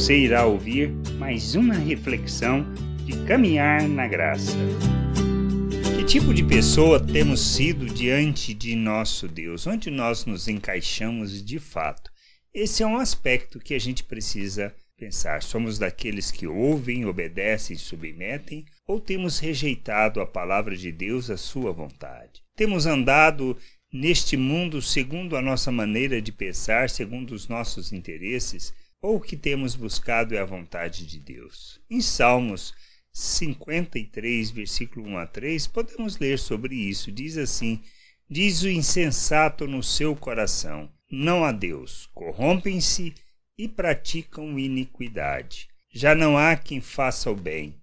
Você irá ouvir mais uma reflexão de caminhar na graça. Que tipo de pessoa temos sido diante de nosso Deus? Onde nós nos encaixamos de fato? Esse é um aspecto que a gente precisa pensar. Somos daqueles que ouvem, obedecem, submetem, ou temos rejeitado a palavra de Deus, a sua vontade? Temos andado neste mundo segundo a nossa maneira de pensar, segundo os nossos interesses, ou o que temos buscado é a vontade de Deus? Em Salmos 53, versículo 1 a 3, podemos ler sobre isso. Diz assim: Diz o insensato no seu coração: Não há Deus. Corrompem-se e praticam iniquidade. Já não há quem faça o bem.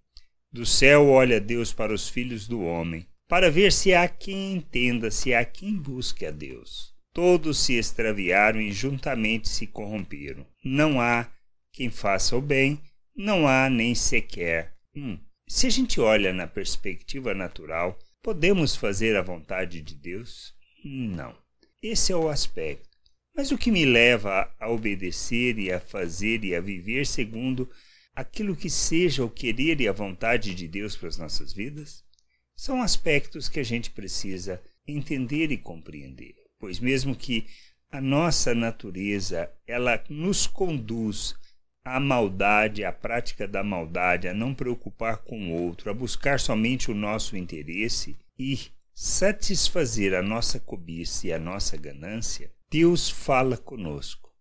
Do céu olha Deus para os filhos do homem, para ver se há quem entenda, se há quem busque a Deus. Todos se extraviaram e juntamente se corromperam. Não há quem faça o bem, não há nem sequer. Hum. Se a gente olha na perspectiva natural, podemos fazer a vontade de Deus? Não. Esse é o aspecto. Mas o que me leva a obedecer e a fazer e a viver segundo aquilo que seja o querer e a vontade de Deus para as nossas vidas? São aspectos que a gente precisa entender e compreender, pois mesmo que a nossa natureza ela nos conduz à maldade, à prática da maldade, a não preocupar com o outro, a buscar somente o nosso interesse e satisfazer a nossa cobiça e a nossa ganância, Deus fala conosco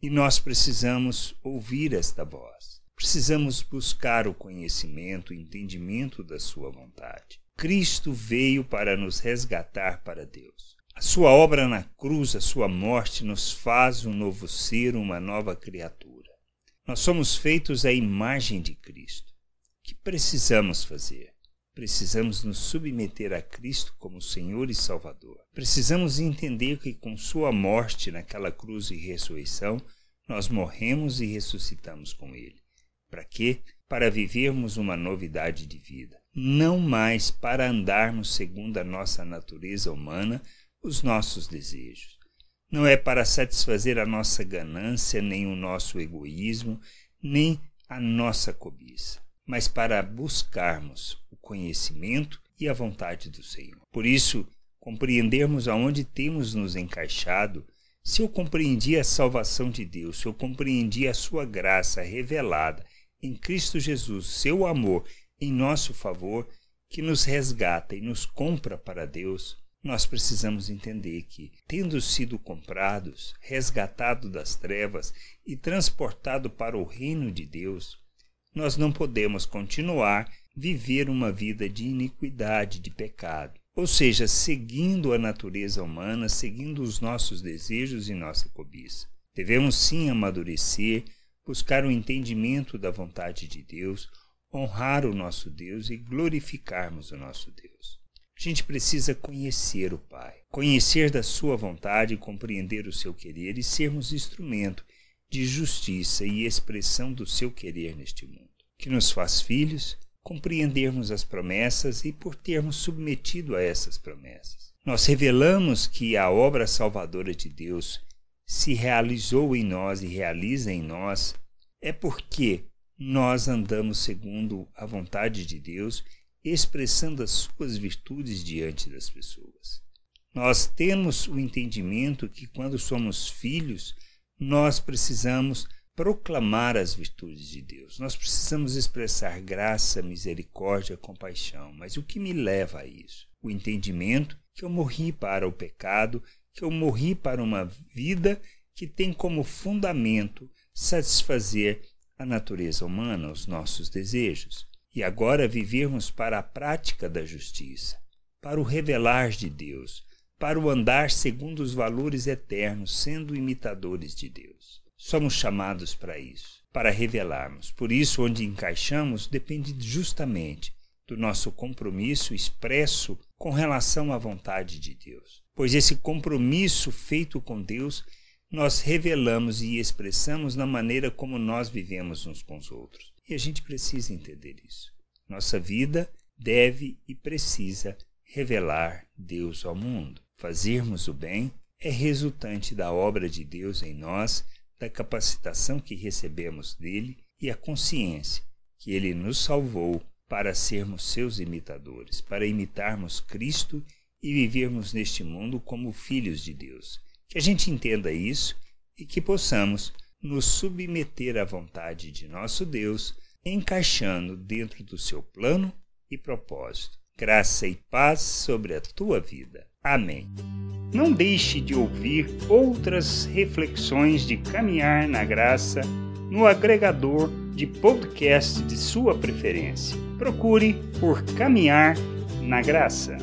e nós precisamos ouvir esta voz. Precisamos buscar o conhecimento, o entendimento da Sua vontade. Cristo veio para nos resgatar para Deus. A Sua obra na cruz, a Sua morte, nos faz um novo ser, uma nova criatura. Nós somos feitos à imagem de Cristo. O que precisamos fazer? Precisamos nos submeter a Cristo como Senhor e Salvador. Precisamos entender que com Sua morte naquela cruz e ressurreição, nós morremos e ressuscitamos com Ele. Para quê? Para vivermos uma novidade de vida. Não mais para andarmos segundo a nossa natureza humana, os nossos desejos. Não é para satisfazer a nossa ganância, nem o nosso egoísmo, nem a nossa cobiça, mas para buscarmos conhecimento e a vontade do Senhor. Por isso, compreendermos aonde temos nos encaixado, se eu compreendi a salvação de Deus, se eu compreendi a sua graça revelada em Cristo Jesus, seu amor em nosso favor, que nos resgata e nos compra para Deus, nós precisamos entender que, tendo sido comprados, resgatados das trevas e transportados para o reino de Deus, nós não podemos continuar viver uma vida de iniquidade, de pecado. Ou seja, seguindo a natureza humana, seguindo os nossos desejos e nossa cobiça. Devemos sim amadurecer, buscar o entendimento da vontade de Deus, honrar o nosso Deus e glorificarmos o nosso Deus. A gente precisa conhecer o Pai, conhecer da Sua vontade, compreender o seu querer e sermos instrumento de justiça e expressão do seu querer neste mundo, que nos faz filhos compreendermos as promessas e por termos submetido a essas promessas. Nós revelamos que a obra salvadora de Deus se realizou em nós e realiza em nós é porque nós andamos segundo a vontade de Deus, expressando as suas virtudes diante das pessoas. Nós temos o entendimento que quando somos filhos, nós precisamos proclamar as virtudes de Deus. Nós precisamos expressar graça, misericórdia, compaixão. Mas o que me leva a isso? O entendimento que eu morri para o pecado, que eu morri para uma vida que tem como fundamento satisfazer a natureza humana, os nossos desejos. E agora vivermos para a prática da justiça, para o revelar de Deus, para o andar segundo os valores eternos, sendo imitadores de Deus. Somos chamados para isso, para revelarmos. Por isso, onde encaixamos depende justamente do nosso compromisso expresso com relação à vontade de Deus. Pois esse compromisso feito com Deus nós revelamos e expressamos na maneira como nós vivemos uns com os outros. E a gente precisa entender isso. Nossa vida deve e precisa revelar Deus ao mundo. Fazermos o bem é resultante da obra de Deus em nós da capacitação que recebemos dele e a consciência que Ele nos salvou para sermos seus imitadores, para imitarmos Cristo e vivermos neste mundo como filhos de Deus. Que a gente entenda isso e que possamos nos submeter à vontade de nosso Deus, encaixando dentro do seu plano e propósito. Graça e paz sobre a tua vida. Amém. Não deixe de ouvir outras reflexões de caminhar na graça no agregador de podcast de sua preferência. Procure por Caminhar na Graça.